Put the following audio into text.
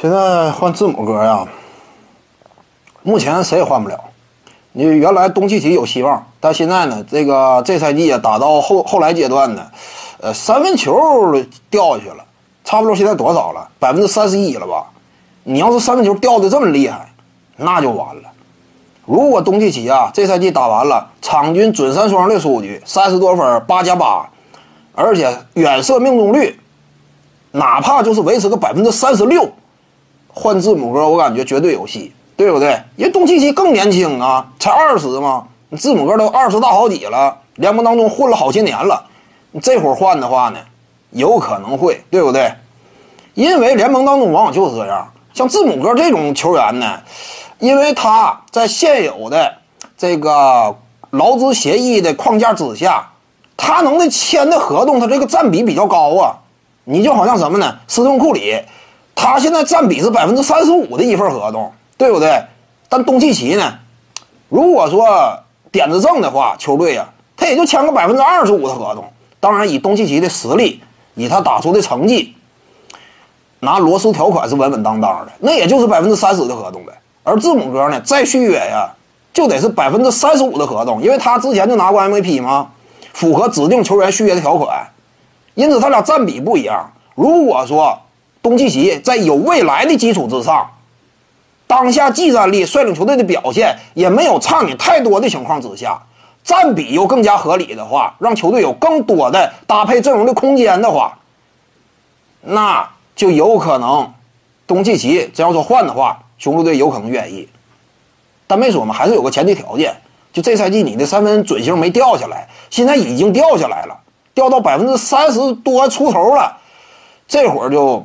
现在换字母哥呀，目前谁也换不了。你原来东契奇有希望，但现在呢，这个这赛季啊，打到后后来阶段呢，呃，三分球掉下去了，差不多现在多少了？百分之三十一了吧？你要是三分球掉的这么厉害，那就完了。如果东契奇啊这赛季打完了，场均准三双的数据，三十多分，八加八，而且远射命中率，哪怕就是维持个百分之三十六，换字母哥我感觉绝对有戏。对不对？因为东契奇更年轻啊，才二十嘛，字母哥都二十大好几了，联盟当中混了好些年了，你这会儿换的话呢，有可能会，对不对？因为联盟当中往往就是这样，像字母哥这种球员呢，因为他在现有的这个劳资协议的框架之下，他能的签的合同，他这个占比比较高啊。你就好像什么呢？斯通库里，他现在占比是百分之三十五的一份合同。对不对？但东契奇呢？如果说点子正的话，球队呀，他也就签个百分之二十五的合同。当然，以东契奇的实力，以他打出的成绩，拿罗斯条款是稳稳当当的，那也就是百分之三十的合同呗。而字母哥呢，再续约呀，就得是百分之三十五的合同，因为他之前就拿过 MVP 吗，符合指定球员续约的条款。因此，他俩占比不一样。如果说东契奇在有未来的基础之上，当下技战力率领球队的表现也没有差你太多的情况之下，占比又更加合理的话，让球队有更多的搭配阵容的空间的话，那就有可能，东契奇真要说换的话，雄鹿队有可能愿意。但没说嘛，还是有个前提条件，就这赛季你的三分准星没掉下来，现在已经掉下来了，掉到百分之三十多出头了，这会儿就